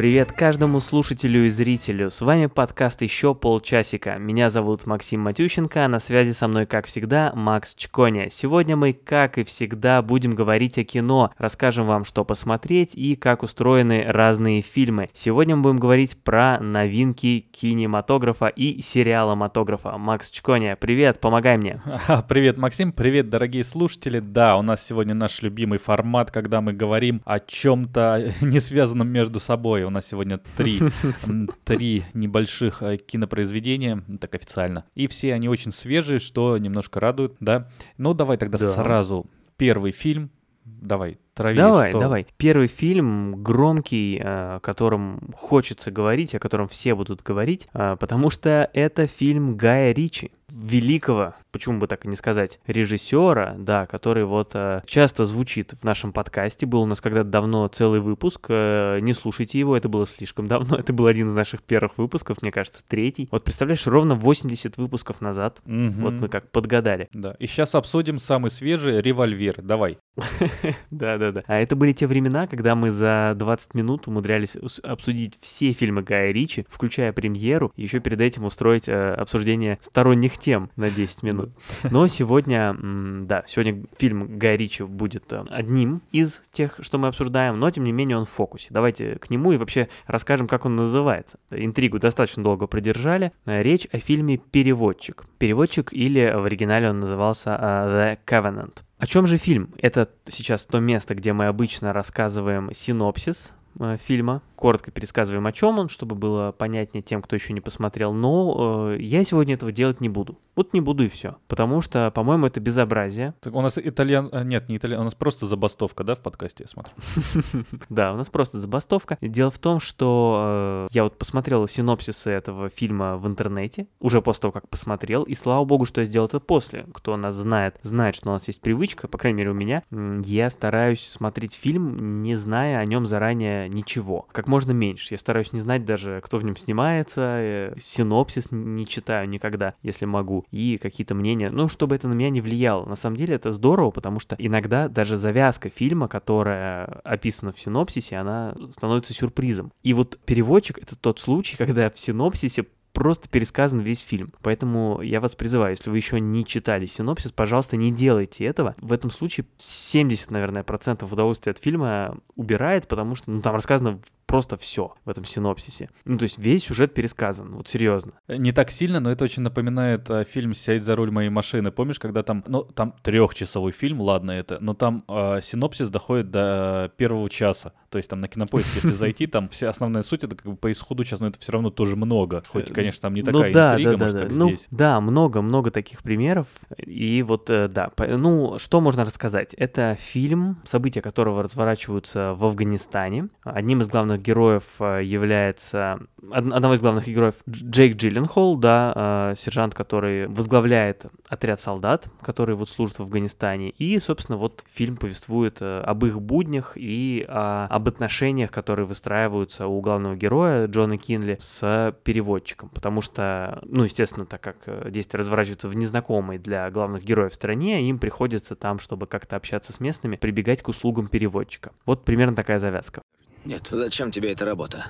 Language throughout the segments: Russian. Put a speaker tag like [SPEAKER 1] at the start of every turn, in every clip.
[SPEAKER 1] Привет каждому слушателю и зрителю. С вами подкаст «Еще полчасика». Меня зовут Максим Матющенко, а на связи со мной, как всегда, Макс Чконя. Сегодня мы, как и всегда, будем говорить о кино, расскажем вам, что посмотреть и как устроены разные фильмы. Сегодня мы будем говорить про новинки кинематографа и сериаломатографа. Макс Чконя, привет, помогай мне.
[SPEAKER 2] Привет, Максим, привет, дорогие слушатели. Да, у нас сегодня наш любимый формат, когда мы говорим о чем-то не связанном между собой у нас сегодня три, три небольших э, кинопроизведения, так официально. И все они очень свежие, что немножко радует, да. Ну, давай тогда да. сразу первый фильм. Давай,
[SPEAKER 1] трави. Давай, что... давай. Первый фильм громкий, э, о котором хочется говорить, о котором все будут говорить, э, потому что это фильм Гая Ричи великого, почему бы так и не сказать, режиссера, да, который вот э, часто звучит в нашем подкасте. Был у нас когда-то давно целый выпуск. Э, не слушайте его, это было слишком давно. Это был один из наших первых выпусков, мне кажется, третий. Вот представляешь, ровно 80 выпусков назад. Угу. Вот мы как подгадали.
[SPEAKER 2] Да. И сейчас обсудим самый свежий револьвер. Давай.
[SPEAKER 1] Да-да-да. А это были те времена, когда мы за 20 минут умудрялись обсудить все фильмы Гая Ричи, включая премьеру, и еще перед этим устроить э, обсуждение сторонних тем на 10 минут. Но сегодня, да, сегодня фильм Гая Ричи будет э, одним из тех, что мы обсуждаем, но тем не менее он в фокусе. Давайте к нему и вообще расскажем, как он называется. Интригу достаточно долго продержали. Речь о фильме «Переводчик». «Переводчик» или в оригинале он назывался э, «The Covenant». О чем же фильм? Это сейчас то место, где мы обычно рассказываем синопсис э, фильма, коротко пересказываем, о чем он, чтобы было понятнее тем, кто еще не посмотрел. Но э, я сегодня этого делать не буду. Вот не буду и все. Потому что, по-моему, это безобразие.
[SPEAKER 2] Так у нас итальян... А, нет, не итальян, у нас просто забастовка, да, в подкасте, я смотрю?
[SPEAKER 1] Да, у нас просто забастовка. Дело в том, что э, я вот посмотрел синопсисы этого фильма в интернете, уже после того, как посмотрел, и слава богу, что я сделал это после. Кто нас знает, знает, что у нас есть привычка, по крайней мере у меня, я стараюсь смотреть фильм, не зная о нем заранее ничего. Как можно меньше. Я стараюсь не знать даже, кто в нем снимается, э, синопсис не читаю никогда, если могу, и какие-то мнения, ну, чтобы это на меня не влияло. На самом деле это здорово, потому что иногда даже завязка фильма, которая описана в синопсисе, она становится сюрпризом. И вот переводчик — это тот случай, когда в синопсисе просто пересказан весь фильм. Поэтому я вас призываю, если вы еще не читали синопсис, пожалуйста, не делайте этого. В этом случае 70, наверное, процентов удовольствия от фильма убирает, потому что ну, там рассказано просто все в этом синопсисе. Ну, то есть весь сюжет пересказан, вот серьезно.
[SPEAKER 2] Не так сильно, но это очень напоминает а, фильм «Сядь за руль моей машины». Помнишь, когда там, ну, там трехчасовой фильм, ладно это, но там а, синопсис доходит до первого часа. То есть там на кинопоиск, если зайти, там вся основная суть, это как бы по исходу сейчас, но это все равно тоже много. Хоть, э, конечно, там не ну такая ну, да, интрига, да, может, да, как
[SPEAKER 1] ну,
[SPEAKER 2] здесь.
[SPEAKER 1] Да, много-много таких примеров. И вот, э, да, ну, что можно рассказать? Это фильм, события которого разворачиваются в Афганистане. Одним из главных главных героев э, является... Одного из главных героев Джейк Джилленхол, да, э, сержант, который возглавляет отряд солдат, которые вот служат в Афганистане. И, собственно, вот фильм повествует э, об их буднях и об отношениях, которые выстраиваются у главного героя Джона Кинли с переводчиком. Потому что, ну, естественно, так как действие разворачивается в незнакомой для главных героев стране, им приходится там, чтобы как-то общаться с местными, прибегать к услугам переводчика. Вот примерно такая завязка.
[SPEAKER 3] Нет. Зачем тебе эта работа?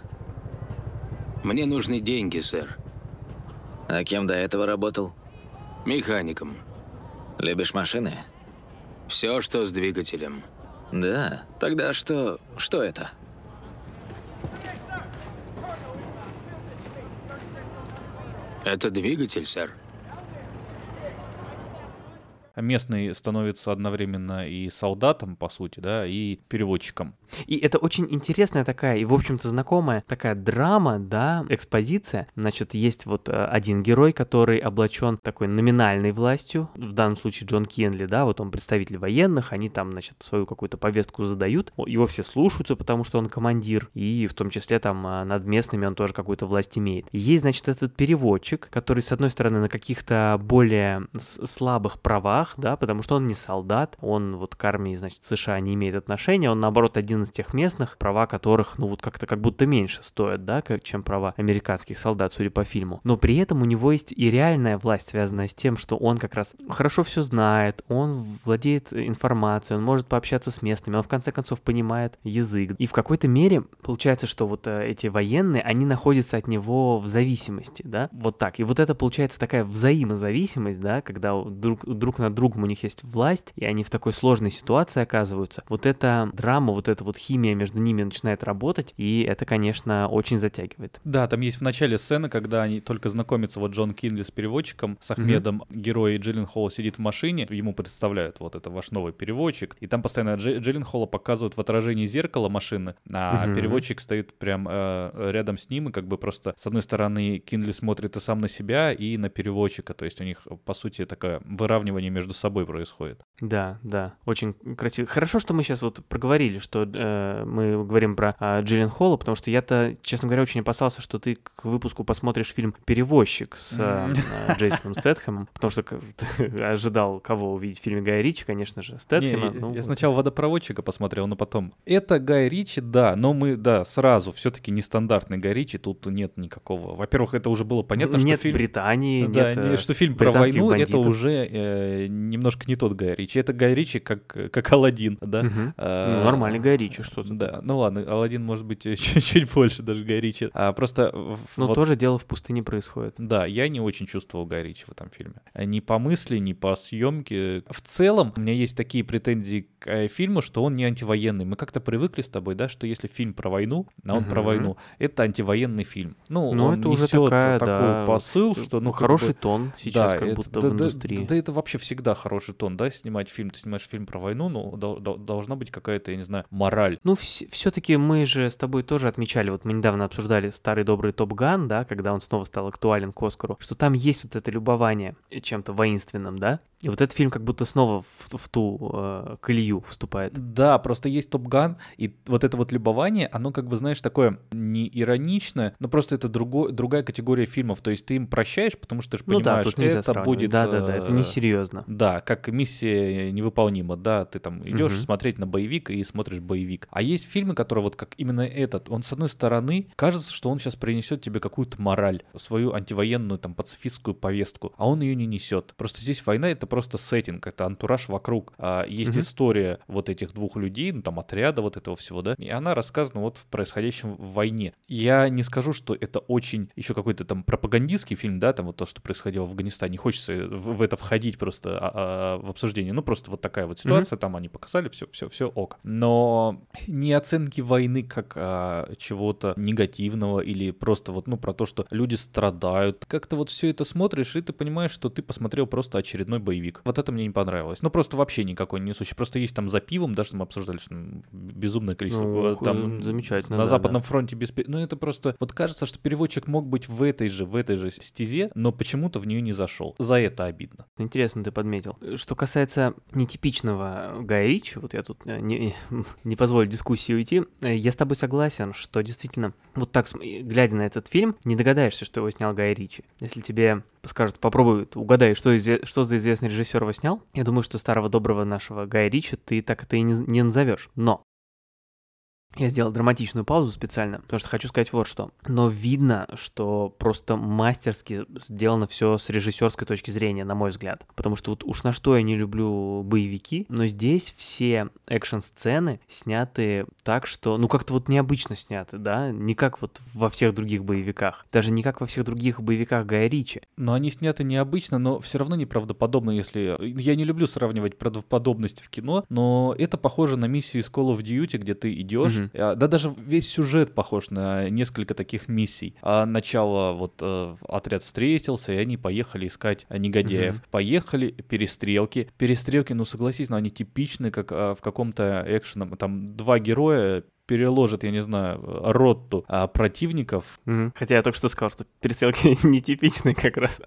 [SPEAKER 3] Мне нужны деньги, сэр. А кем до этого работал? Механиком. Любишь машины? Все, что с двигателем. Да? Тогда что... что это? Это двигатель, сэр
[SPEAKER 2] местный становится одновременно и солдатом, по сути, да, и переводчиком.
[SPEAKER 1] И это очень интересная такая, и, в общем-то, знакомая такая драма, да, экспозиция. Значит, есть вот э, один герой, который облачен такой номинальной властью, в данном случае Джон Кенли, да, вот он представитель военных, они там, значит, свою какую-то повестку задают, его все слушаются, потому что он командир, и в том числе там э, над местными он тоже какую-то власть имеет. Есть, значит, этот переводчик, который, с одной стороны, на каких-то более слабых правах, правах, да, потому что он не солдат, он вот к армии, значит, США не имеет отношения, он, наоборот, один из тех местных, права которых, ну, вот как-то как будто меньше стоят, да, как, чем права американских солдат, судя по фильму. Но при этом у него есть и реальная власть, связанная с тем, что он как раз хорошо все знает, он владеет информацией, он может пообщаться с местными, он в конце концов понимает язык. И в какой-то мере получается, что вот э, эти военные, они находятся от него в зависимости, да, вот так. И вот это получается такая взаимозависимость, да, когда друг, друг над другом у них есть власть, и они в такой сложной ситуации оказываются. Вот эта драма, вот эта вот химия между ними начинает работать, и это, конечно, очень затягивает.
[SPEAKER 2] Да, там есть в начале сцена, когда они только знакомятся, вот Джон Кинли с переводчиком, с Ахмедом, mm-hmm. герой Джиллин Холл сидит в машине, ему представляют вот это ваш новый переводчик, и там постоянно Дж- Джиллин Холла показывают в отражении зеркала машины, а mm-hmm. переводчик стоит прям э, рядом с ним, и как бы просто с одной стороны Кинли смотрит и сам на себя, и на переводчика, то есть у них, по сути, такое выравнивание между собой происходит.
[SPEAKER 1] Да, да, очень красиво. Хорошо, что мы сейчас вот проговорили, что э, мы говорим про э, Джиллен Холла, потому что я-то, честно говоря, очень опасался, что ты к выпуску посмотришь фильм «Перевозчик» с э, Джейсоном Стэтхэмом, потому что ожидал кого увидеть в фильме Гая Ричи, конечно же, Стэтхэма.
[SPEAKER 2] Не, ну, я сначала «Водопроводчика» посмотрел, но потом. Это Гай Ричи, да, но мы, да, сразу, все-таки нестандартный Гай Ричи, тут нет никакого. Во-первых, это уже было понятно,
[SPEAKER 1] нет
[SPEAKER 2] что фильм...
[SPEAKER 1] Британии,
[SPEAKER 2] да,
[SPEAKER 1] нет,
[SPEAKER 2] что фильм про войну, бандитов. это уже э, немножко не тот Гай Ричи. Это Гай Ричи как, как Алладин, да?
[SPEAKER 1] Угу. А, ну, нормальный Гай Ричи что-то.
[SPEAKER 2] Да, ну ладно, Алладин может быть чуть-чуть больше даже Гай Ричи. А просто...
[SPEAKER 1] Но вот, тоже дело в пустыне происходит.
[SPEAKER 2] Да, я не очень чувствовал Гай Ричи в этом фильме. Ни по мысли, ни по съемке. В целом, у меня есть такие претензии к э, фильму, что он не антивоенный. Мы как-то привыкли с тобой, да, что если фильм про войну, а он угу. про войну, это антивоенный фильм. Ну,
[SPEAKER 1] ну
[SPEAKER 2] он
[SPEAKER 1] это уже такая,
[SPEAKER 2] такой
[SPEAKER 1] да,
[SPEAKER 2] посыл, что... Ну,
[SPEAKER 1] хороший
[SPEAKER 2] бы,
[SPEAKER 1] тон сейчас
[SPEAKER 2] да,
[SPEAKER 1] как
[SPEAKER 2] это,
[SPEAKER 1] будто
[SPEAKER 2] да,
[SPEAKER 1] в индустрии.
[SPEAKER 2] Да, да, это вообще всегда хороший тон, да, снимать фильм. Ты снимаешь фильм про войну, ну, до, до, должна быть какая-то, я не знаю, мораль.
[SPEAKER 1] Ну, все-таки мы же с тобой тоже отмечали, вот мы недавно обсуждали старый добрый Топ Ган, да, когда он снова стал актуален к Оскару, что там есть вот это любование чем-то воинственным, да, и вот этот фильм как будто снова в, в ту э, колею вступает.
[SPEAKER 2] Да, просто есть Топ Ган, и вот это вот любование, оно как бы, знаешь, такое не ироничное, но просто это друго, другая категория фильмов. То есть ты им прощаешь, потому что ты же понимаешь,
[SPEAKER 1] ну да,
[SPEAKER 2] это будет...
[SPEAKER 1] Да-да-да, это несерьезно.
[SPEAKER 2] Да, как миссия невыполнима, да, ты там идешь угу. смотреть на боевик и смотришь боевик. А есть фильмы, которые вот как именно этот, он с одной стороны, кажется, что он сейчас принесет тебе какую-то мораль, свою антивоенную там пацифистскую повестку, а он ее не несет. Просто здесь война это просто сеттинг, это антураж вокруг. А, есть mm-hmm. история вот этих двух людей, ну там отряда вот этого всего, да, и она рассказана вот в происходящем в войне. Я не скажу, что это очень еще какой-то там пропагандистский фильм, да, там вот то, что происходило в Афганистане, не хочется в, в это входить просто а, а, в обсуждение, ну просто вот такая вот ситуация, mm-hmm. там они показали, все, все, все ок. Но не оценки войны как а, чего-то негативного или просто вот, ну, про то, что люди страдают. Как-то вот все это смотришь, и ты понимаешь, что ты посмотрел просто очередной боевик боевик. Вот это мне не понравилось. Ну, просто вообще никакой не несущий. Просто есть там за пивом, да, что мы обсуждали, что безумное количество. Ну, там
[SPEAKER 1] замечательно.
[SPEAKER 2] На
[SPEAKER 1] да,
[SPEAKER 2] Западном
[SPEAKER 1] да.
[SPEAKER 2] фронте без... Ну, это просто... Вот кажется, что переводчик мог быть в этой же, в этой же стезе, но почему-то в нее не зашел. За это обидно.
[SPEAKER 1] Интересно ты подметил. Что касается нетипичного Гая Ричи, вот я тут э, не, не позволю дискуссии уйти, э, я с тобой согласен, что действительно, вот так, глядя на этот фильм, не догадаешься, что его снял Гай Ричи. Если тебе скажут, попробуй угадай, что, что за известный режиссер его снял, я думаю, что старого доброго нашего Гая Ричи ты так это и не, не назовешь. Но я сделал драматичную паузу специально, потому что хочу сказать вот что. Но видно, что просто мастерски сделано все с режиссерской точки зрения, на мой взгляд. Потому что вот уж на что я не люблю боевики, но здесь все экшн-сцены сняты так, что, ну, как-то вот необычно сняты, да? Не как вот во всех других боевиках. Даже не как во всех других боевиках Гая Ричи.
[SPEAKER 2] Но они сняты необычно, но все равно неправдоподобно, если... Я не люблю сравнивать правдоподобность в кино, но это похоже на миссию из Call of Duty, где ты идешь, Mm-hmm. Да даже весь сюжет похож на несколько таких миссий. А начало вот э, отряд встретился, и они поехали искать негодяев. Mm-hmm. Поехали, перестрелки. Перестрелки, ну согласись, но они типичны, как э, в каком-то экшеном. Там два героя переложит, я не знаю, ротту а, противников.
[SPEAKER 1] Mm-hmm. Хотя я только что сказал, что перестрелки нетипичные как раз.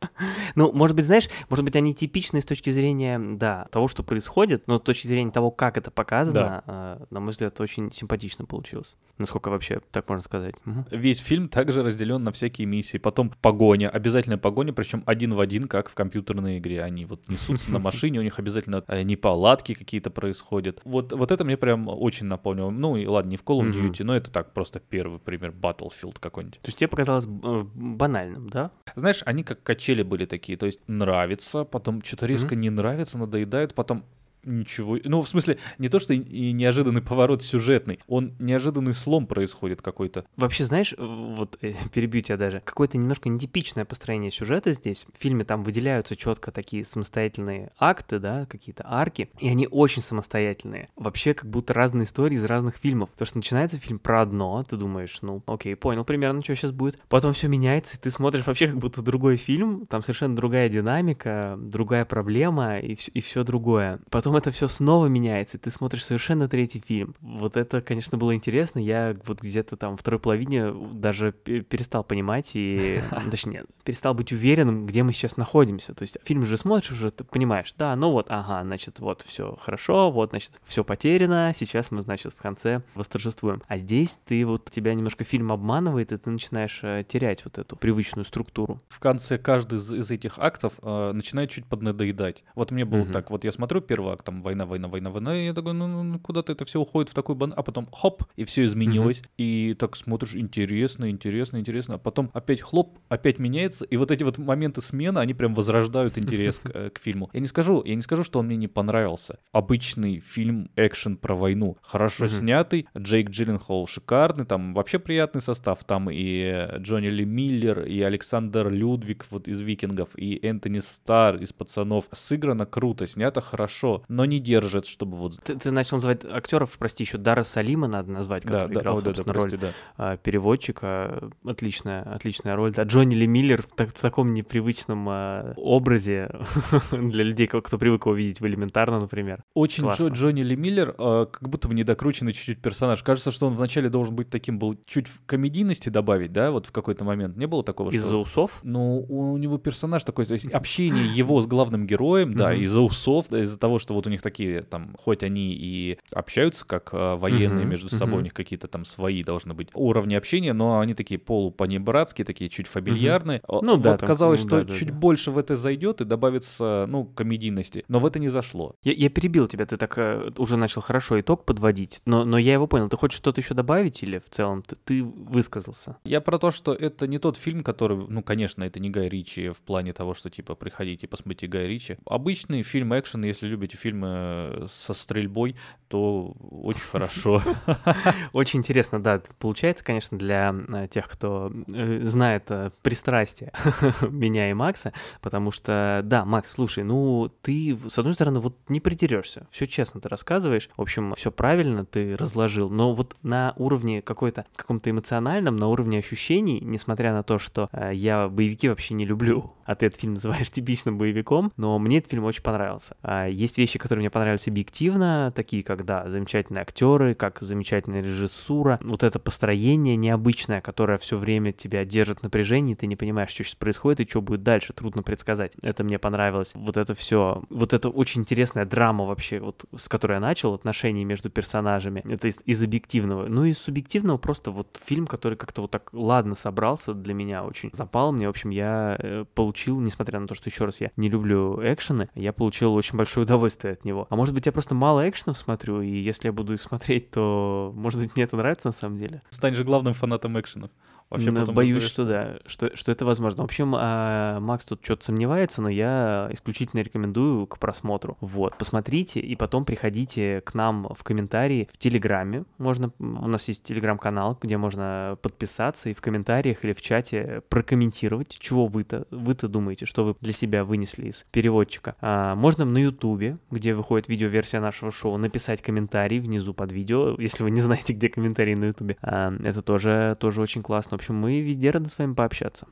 [SPEAKER 1] Ну, может быть, знаешь, может быть, они типичны с точки зрения, да, того, что происходит, но с точки зрения того, как это показано, э, на мой взгляд, очень симпатично получилось. Насколько вообще так можно сказать. Мгм.
[SPEAKER 2] Весь фильм также разделен на всякие миссии. Потом погоня, обязательная погоня, причем один в один, как в компьютерной игре. Они вот несутся на машине, у них обязательно э, неполадки какие-то происходят. Вот, вот это мне прям очень напомнило. Ну и ладно, не в Call of. Duty, но это так, просто первый пример, Battlefield какой-нибудь.
[SPEAKER 1] То есть тебе показалось э, банальным, да?
[SPEAKER 2] Знаешь, они как качели были такие, то есть нравится, потом что-то резко не нравится, надоедает, потом ничего. Ну, в смысле, не то, что и- неожиданный поворот сюжетный, он неожиданный слом происходит какой-то.
[SPEAKER 1] Вообще, знаешь, э, вот э, перебью тебя даже, какое-то немножко нетипичное построение сюжета здесь. В фильме там выделяются четко такие самостоятельные акты, да, какие-то арки, и они очень самостоятельные. Вообще, как будто разные истории из разных фильмов. То, что начинается фильм про одно, ты думаешь, ну, окей, понял примерно, что сейчас будет. Потом все меняется, и ты смотришь вообще как будто другой фильм, там совершенно другая динамика, другая проблема и и все другое. Потом это все снова меняется, и ты смотришь совершенно третий фильм. Вот это, конечно, было интересно. Я вот где-то там второй половине даже пе- перестал понимать и, ну, точнее, перестал быть уверенным, где мы сейчас находимся. То есть фильм же смотришь уже, ты понимаешь, да, ну вот, ага, значит, вот все хорошо, вот, значит, все потеряно, сейчас мы, значит, в конце восторжествуем. А здесь ты вот, тебя немножко фильм обманывает, и ты начинаешь э, терять вот эту привычную структуру.
[SPEAKER 2] В конце каждый из, из этих актов э, начинает чуть поднадоедать. Вот мне было
[SPEAKER 1] Мгм.
[SPEAKER 2] так, вот я смотрю первый акт, там война, война, война, война, и я такой, ну, ну, ну, куда-то это все уходит в такой бан, а потом хоп, и все изменилось, и так смотришь, интересно, интересно, интересно, а потом опять хлоп, опять меняется, и вот эти вот моменты смены, они прям возрождают интерес к, э, к фильму. Я не скажу, я не скажу, что он мне не понравился. Обычный фильм экшен про войну, хорошо
[SPEAKER 1] Мгм.
[SPEAKER 2] снятый, Джейк Джилленхол шикарный, там вообще приятный состав, там и Джонни Ли Миллер, и Александр Людвиг вот из «Викингов», и Энтони Стар из «Пацанов». Сыграно круто, снято хорошо, но не держит, чтобы вот...
[SPEAKER 1] Ты, ты начал называть актеров, прости, еще Дара Салима надо назвать,
[SPEAKER 2] Да,
[SPEAKER 1] который
[SPEAKER 2] да,
[SPEAKER 1] играл,
[SPEAKER 2] о, да, да,
[SPEAKER 1] собственно, роль
[SPEAKER 2] прости, да.
[SPEAKER 1] переводчика. Отличная, отличная роль. Да, Джонни Ли Миллер в, так- в таком непривычном а, образе для людей, кто, кто привык его видеть в элементарно, например.
[SPEAKER 2] Очень
[SPEAKER 1] Классно.
[SPEAKER 2] Джо- Джонни Ли Миллер, э, как будто бы недокрученный чуть-чуть персонаж. Кажется, что он вначале должен быть таким был, чуть в комедийности добавить, да, вот в какой-то момент. Не было такого,
[SPEAKER 1] Из-за
[SPEAKER 2] что...
[SPEAKER 1] усов.
[SPEAKER 2] Ну, у него персонаж такой, то есть общение его с главным героем, да, из-за усов, да, из-за того, что вот у них такие, там, хоть они и общаются как э, военные
[SPEAKER 1] Мгм,
[SPEAKER 2] между собой, у них какие-то там свои должны быть уровни общения, но они такие полупанибратские, такие чуть фамильярные. О,
[SPEAKER 1] Ну да,
[SPEAKER 2] Вот
[SPEAKER 1] там,
[SPEAKER 2] казалось,
[SPEAKER 1] ну
[SPEAKER 2] что
[SPEAKER 1] да, да,
[SPEAKER 2] чуть
[SPEAKER 1] да.
[SPEAKER 2] больше в это зайдет и добавится, ну, комедийности, но в это не зашло.
[SPEAKER 1] Я, я перебил тебя, ты так э, уже начал хорошо итог подводить, но, но я его понял. Ты хочешь что-то еще добавить или в целом ты, ты высказался?
[SPEAKER 2] Я про то, что это не тот фильм, который, ну, конечно, это не Гай Ричи в плане того, что, типа, приходите, посмотрите Гай Ричи. Обычный фильм экшен, если любите фильмы со стрельбой, то очень хорошо.
[SPEAKER 1] Очень интересно, да, получается, конечно, для э, тех, кто э, знает э, пристрастие меня и Макса, потому что, да, Макс, слушай, ну ты, с одной стороны, вот не придерешься, все честно ты рассказываешь, в общем, все правильно ты разложил, но вот на уровне какой-то, каком-то эмоциональном, на уровне ощущений, несмотря на то, что я боевики вообще не люблю, а ты этот фильм называешь типичным боевиком, но мне этот фильм очень понравился. А, Есть вещи, которые мне понравились объективно, такие как, да, замечательные актеры, как замечательная режиссура, вот это построение необычное, которое все время тебя держит в напряжении, ты не понимаешь, что сейчас происходит и что будет дальше, трудно предсказать. Это мне понравилось. Вот это все, вот это очень интересная драма вообще, вот с которой я начал, отношения между персонажами. Это из, из объективного. Ну и субъективного просто вот фильм, который как-то вот так ладно собрался для меня, очень запал мне. В общем, я э, получил, несмотря на то, что еще раз я не люблю экшены, я получил очень большое удовольствие от него. А может быть, я просто мало экшенов смотрю, и если я буду их смотреть, то, может быть, мне это нравится на самом деле.
[SPEAKER 2] Станешь главным фанатом экшенов. Вообще
[SPEAKER 1] Ну, боюсь, что да, что, что это возможно. В общем, а, Макс тут что-то сомневается, но я исключительно рекомендую к просмотру. Вот, посмотрите и потом приходите к нам в комментарии в Телеграме. Можно, у нас есть Телеграм-канал, где можно подписаться и в комментариях или в чате прокомментировать, чего вы-то, вы-то думаете, что вы для себя вынесли из переводчика. А, можно на Ютубе, где выходит видеоверсия нашего шоу, написать комментарий внизу под видео, если вы не знаете, где комментарии на Ютубе. А, это тоже, тоже очень классно. Общем, мы везде рады с вами пообщаться.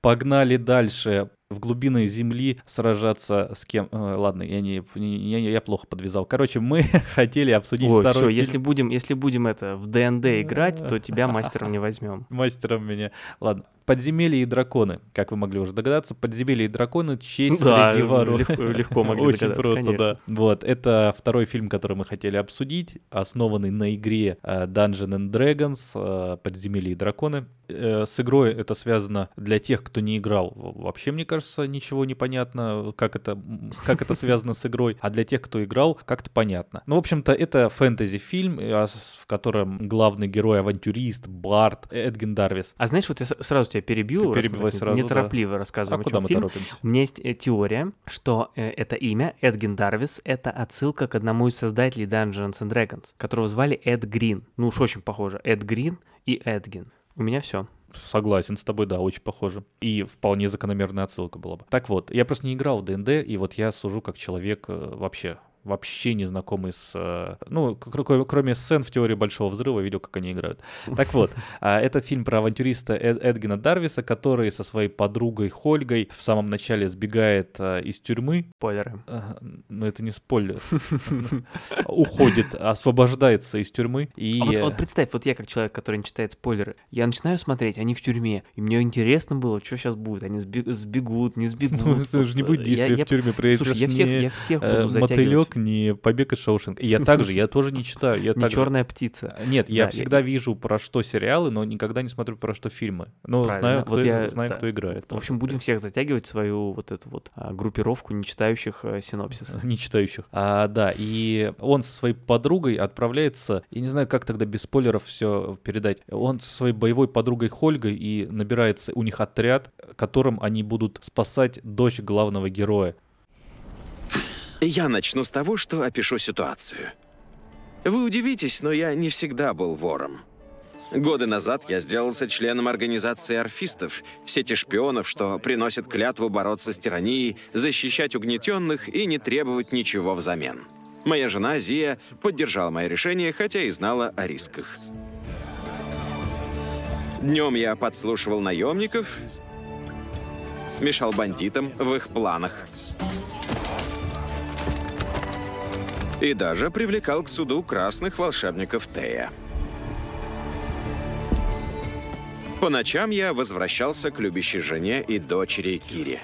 [SPEAKER 2] Погнали дальше. В глубины земли сражаться с кем... Э, ладно, я, не, я, я плохо подвязал. Короче, мы хотели обсудить
[SPEAKER 1] Ой,
[SPEAKER 2] второй
[SPEAKER 1] все,
[SPEAKER 2] фильм.
[SPEAKER 1] если будем, если будем это в ДНД играть, то тебя мастером не возьмем.
[SPEAKER 2] Мастером меня. Ладно. Подземелье и драконы. Как вы могли уже догадаться, подземелье и драконы честь
[SPEAKER 1] Да,
[SPEAKER 2] среди
[SPEAKER 1] легко, легко могли
[SPEAKER 2] Очень просто,
[SPEAKER 1] конечно.
[SPEAKER 2] да. Вот, это второй фильм, который мы хотели обсудить, основанный на игре э, Dungeon and Dragons, э, Подземелье и драконы. С игрой это связано для тех, кто не играл. Вообще, мне кажется, ничего не понятно, как это, как это связано с игрой. А для тех, кто играл, как-то понятно. Ну, в общем-то, это фэнтези-фильм, э, в котором главный герой авантюрист, Барт, Эдгин Дарвис.
[SPEAKER 1] А знаешь, вот я сразу тебя перебью,
[SPEAKER 2] перебивай сразу, да.
[SPEAKER 1] неторопливо
[SPEAKER 2] А
[SPEAKER 1] рассказываем, о
[SPEAKER 2] куда мы
[SPEAKER 1] фильм.
[SPEAKER 2] торопимся?
[SPEAKER 1] У меня есть э, теория, что э, это имя Эдгин Дарвис — это отсылка к одному из создателей Dungeons and Dragons, которого звали Эд Грин. Ну уж очень похоже. Эд Грин и Эдгин. У меня все.
[SPEAKER 2] Согласен с тобой, да, очень похоже. И вполне закономерная отсылка была бы. Так вот, я просто не играл в ДНД, и вот я сужу как человек э, вообще вообще не знакомый с... э, Ну, кр- кр- кроме сцен в теории Большого Взрыва, видел, как они играют. Так вот, а, это фильм про авантюриста Эд- Эдгина Дарвиса, который со своей подругой Хольгой в самом начале сбегает а, из тюрьмы.
[SPEAKER 1] Спойлеры.
[SPEAKER 2] Но это не спойлер. Уходит, освобождается из тюрьмы. И...
[SPEAKER 1] А вот, вот представь, вот я как человек, который не читает спойлеры, я начинаю смотреть, они в тюрьме, и мне интересно было, что сейчас будет, они сбе- сбегут, не сбегут.
[SPEAKER 2] Ну, это же не будет
[SPEAKER 1] э,
[SPEAKER 2] действия в тюрьме.
[SPEAKER 1] Слушай, я всех, я всех
[SPEAKER 2] э,
[SPEAKER 1] буду затягивать.
[SPEAKER 2] Не побег из Шоушенка. И Я также, я тоже не читаю. Я
[SPEAKER 1] Не
[SPEAKER 2] также-
[SPEAKER 1] черная птица.
[SPEAKER 2] Нет, я
[SPEAKER 1] Да,
[SPEAKER 2] всегда вижу про что сериалы, но никогда не смотрю про что фильмы. Но
[SPEAKER 1] Правильно.
[SPEAKER 2] знаю, кто,
[SPEAKER 1] Вот я-
[SPEAKER 2] знаю,
[SPEAKER 1] да.
[SPEAKER 2] кто играет.
[SPEAKER 1] В общем, будем всех затягивать в свою вот эту вот а, группировку не читающих а, синопсис.
[SPEAKER 2] не читающих. А, да, и он со своей подругой отправляется, я не знаю, как тогда без спойлеров все передать. Он со своей боевой подругой Хольгой и набирается у них отряд, которым они будут спасать дочь главного героя.
[SPEAKER 4] Я начну с того, что опишу ситуацию. Вы удивитесь, но я не всегда был вором. Годы назад я сделался членом организации орфистов, сети шпионов, что приносят клятву бороться с тиранией, защищать угнетенных и не требовать ничего взамен. Моя жена Зия поддержала мое решение, хотя и знала о рисках. Днем я подслушивал наемников, мешал бандитам в их планах. И даже привлекал к суду красных волшебников Тея. По ночам я возвращался к любящей жене и дочери Кире.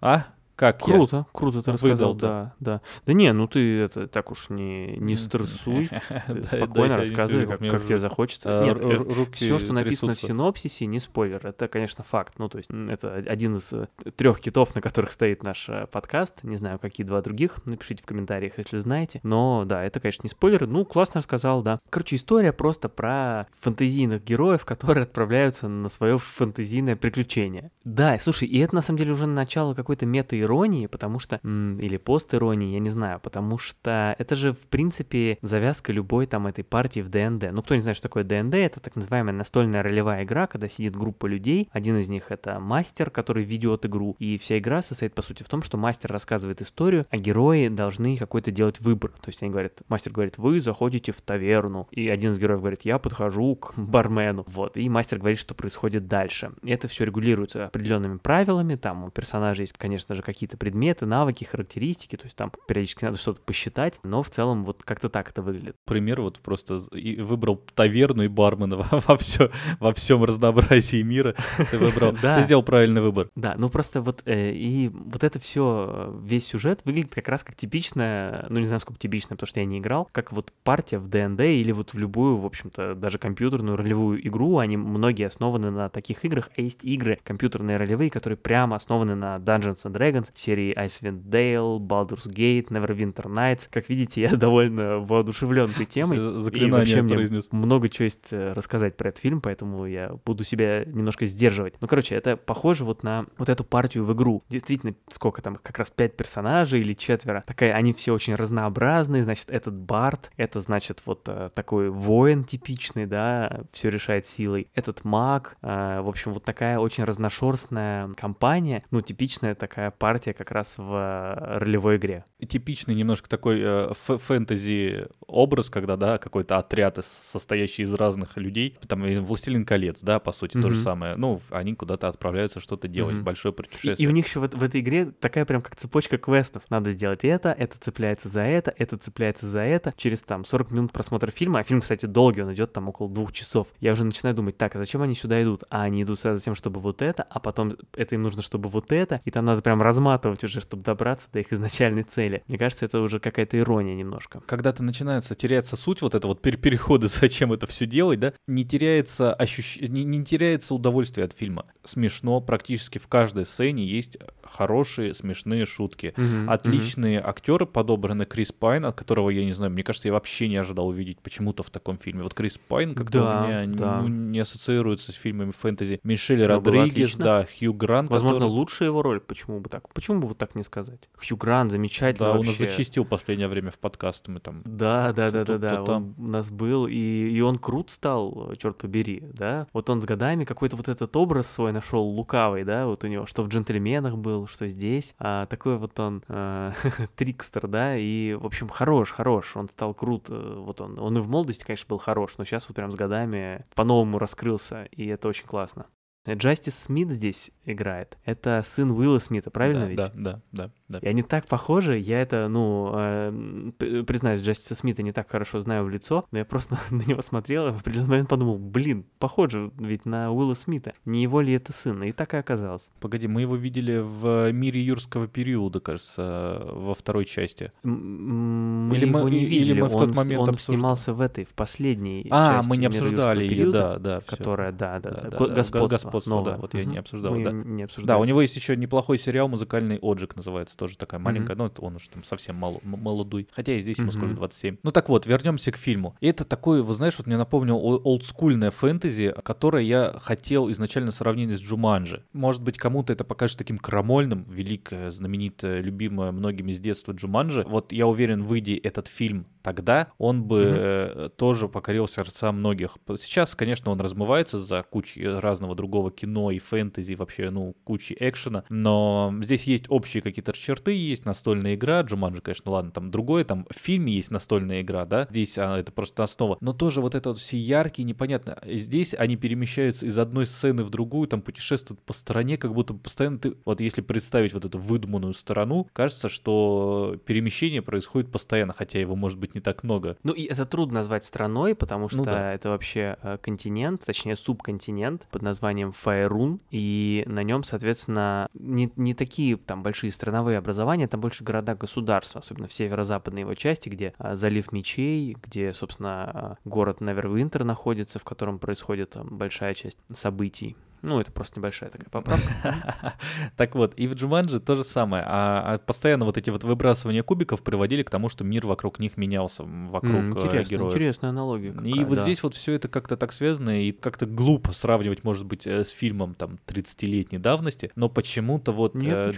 [SPEAKER 2] А? Как я?
[SPEAKER 1] Круто, круто ты рассказал,
[SPEAKER 2] Выдал-то.
[SPEAKER 1] да, да. Да не, ну ты это так уж не, не стрессуй, спокойно рассказывай, как, тебе захочется.
[SPEAKER 2] а,
[SPEAKER 1] Нет, все, что написано в синопсисе, не спойлер, это, конечно, факт. Ну, то есть это один из трех китов, на которых стоит наш э, подкаст. Не знаю, какие два других, напишите в комментариях, если знаете. Но да, это, конечно, не спойлер. Ну, классно рассказал, да. Короче, история просто про фантазийных героев, которые отправляются на свое фантазийное приключение. Да, слушай, и это на самом деле уже начало какой-то мета-иронии, потому что, или пост-иронии, я не знаю, потому что это же, в принципе, завязка любой там этой партии в ДНД. Ну, кто не знает, что такое ДНД, это так называемая настольная ролевая игра, когда сидит группа людей, один из них это мастер, который ведет игру, и вся игра состоит, по сути, в том, что мастер рассказывает историю, а герои должны какой-то делать выбор. То есть они говорят, мастер говорит, вы заходите в таверну, и один из героев говорит, я подхожу к бармену, вот, и мастер говорит, что происходит дальше. И это все регулируется определенными правилами, там у персонажа есть, конечно же, какие-то предметы, навыки, характеристики, то есть там периодически надо что-то посчитать, но в целом вот как-то так это выглядит.
[SPEAKER 2] Пример вот просто выбрал таверну и бармена во, во, все, во всем разнообразии мира. Ты выбрал, ты сделал правильный выбор.
[SPEAKER 1] Да, ну просто вот э, и вот это все, весь сюжет выглядит как раз как типичная, ну не знаю, сколько типично, потому что я не играл, как вот партия в ДНД или вот в любую, в общем-то, даже компьютерную ролевую игру, они многие основаны на таких играх, а есть игры компьютерные ролевые, которые прямо основаны на Dungeons and Dragons, серии Icewind Dale, Baldur's Gate, Neverwinter Nights. Как видите, я довольно воодушевлен этой темой.
[SPEAKER 2] Заклинание произнес.
[SPEAKER 1] много чего есть э, рассказать про этот фильм, поэтому я буду себя немножко сдерживать. Ну, короче, это похоже вот на вот эту партию в игру. Действительно, сколько там, как раз пять персонажей или четверо. Такая, они все очень разнообразные. Значит, этот Барт, это, значит, вот э, такой воин типичный, да, все решает силой. Этот маг, э, в общем, вот такая очень разношерстная компания, ну, типичная такая партия партия как раз в э, ролевой игре.
[SPEAKER 2] Типичный немножко такой э, фэнтези образ, когда, да, какой-то отряд, состоящий из разных людей, там «Властелин колец», да, по сути, mm-hmm. то же самое. Ну, они куда-то отправляются что-то делать, mm-hmm. большое путешествие.
[SPEAKER 1] И, и у них еще в, в этой игре такая прям как цепочка квестов. Надо сделать это, это цепляется за это, это цепляется за это. Через там 40 минут просмотра фильма, а фильм, кстати, долгий, он идет там около двух часов. Я уже начинаю думать, так, а зачем они сюда идут? А они идут за тем, чтобы вот это, а потом это им нужно, чтобы вот это, и там надо прям разматывать уже, чтобы добраться до их изначальной цели. Мне кажется, это уже какая-то ирония немножко.
[SPEAKER 2] Когда-то начинается теряться суть вот это вот переходы, зачем это все делать, да, не теряется ощущ... не, не теряется удовольствие от фильма. Смешно, практически в каждой сцене есть хорошие, смешные шутки. Угу, Отличные угу. актеры подобраны. Крис Пайн, от которого я не знаю, мне кажется, я вообще не ожидал увидеть почему-то в таком фильме. Вот Крис Пайн как-то да, у меня да. не, не ассоциируется с фильмами фэнтези. Мишель Родригес, да, Хью Грант.
[SPEAKER 1] Возможно, который... лучшая его роль. Почему бы так? Почему бы вот так не сказать? Хью Грант замечательный. Да,
[SPEAKER 2] вообще. он нас зачистил последнее время в подкаст. Мы там.
[SPEAKER 1] Да, да, да, да, да. Он у нас был и и он крут стал, черт побери, да. Вот он с годами какой-то вот этот образ свой нашел лукавый, да, вот у него, что в джентльменах был, что здесь, а, такой вот он а, трикстер, да, и в общем хорош, хорош, он стал крут, э, вот он, он и в молодости, конечно, был хорош, но сейчас вот прям с годами по-новому раскрылся, и это очень классно. Джастис Смит здесь играет. Это сын Уилла Смита, правильно
[SPEAKER 2] да,
[SPEAKER 1] ведь?
[SPEAKER 2] Да, да, да, да.
[SPEAKER 1] И они так похожи. Я это, ну, э, признаюсь, Джастиса Смита не так хорошо знаю в лицо, но я просто на него смотрел и в определенный момент подумал, блин, похоже ведь на Уилла Смита. Не его ли это сын? И так и оказалось.
[SPEAKER 2] Погоди, мы его видели в мире юрского периода, кажется, во второй части.
[SPEAKER 1] Мы или его мы, не видели. Или мы в тот он, момент он обсужд... снимался в этой, в последней
[SPEAKER 2] а, мы не обсуждали ее, да, да.
[SPEAKER 1] Которая, да, да, да, да, да господство,
[SPEAKER 2] господство новое. да, вот я не обсуждал,
[SPEAKER 1] мы
[SPEAKER 2] да.
[SPEAKER 1] не обсуждали.
[SPEAKER 2] Да, у него есть еще неплохой сериал музыкальный «Оджик» называется, тоже такая маленькая, mm-hmm. ну, он уже там совсем мал, молодой, хотя и здесь ему сколько, 27. Ну так вот, вернемся к фильму. И это такой, вы знаешь, вот мне напомнил олдскульное фэнтези, которое я хотел изначально сравнить с Джуманджи. Может быть, кому-то это покажется таким крамольным, великое, знаменитое, любимое многими с детства Джуманджи. Вот я уверен, выйди этот фильм тогда, он бы mm-hmm. тоже покорил сердца многих. Сейчас, конечно, он размывается за кучей разного другого кино и фэнтези, вообще, ну, кучи экшена, но здесь есть общие какие-то черты, есть настольная игра, Джуманджи, конечно, ладно, там другое, там в фильме есть настольная игра, да, здесь а, это просто основа, но тоже вот это вот все яркие, непонятно. Здесь они перемещаются из одной сцены в другую, там путешествуют по стране, как будто постоянно ты, вот если представить вот эту выдуманную сторону, кажется, что перемещение происходит постоянно, хотя его может быть не так много.
[SPEAKER 1] Ну и это трудно назвать страной, потому ну что ну, да. это вообще э, континент, точнее субконтинент под названием Файрун, и на нем, соответственно, не, не такие там большие страновые образования, там больше города-государства, особенно в северо-западной его части, где а, залив мечей, где, собственно, а, город Невервинтер находится, в котором происходит там, большая часть событий. Ну, это просто небольшая такая поправка.
[SPEAKER 2] Так вот, и в Джуманджи то же самое. А, а постоянно вот эти вот выбрасывания кубиков приводили к тому, что мир вокруг них менялся, вокруг э, героев.
[SPEAKER 1] Интересная аналогия.
[SPEAKER 2] И вот здесь вот все это как-то так связано, и как-то глупо сравнивать, может быть, э, с фильмом там 30-летней давности, но почему-то вот
[SPEAKER 1] э.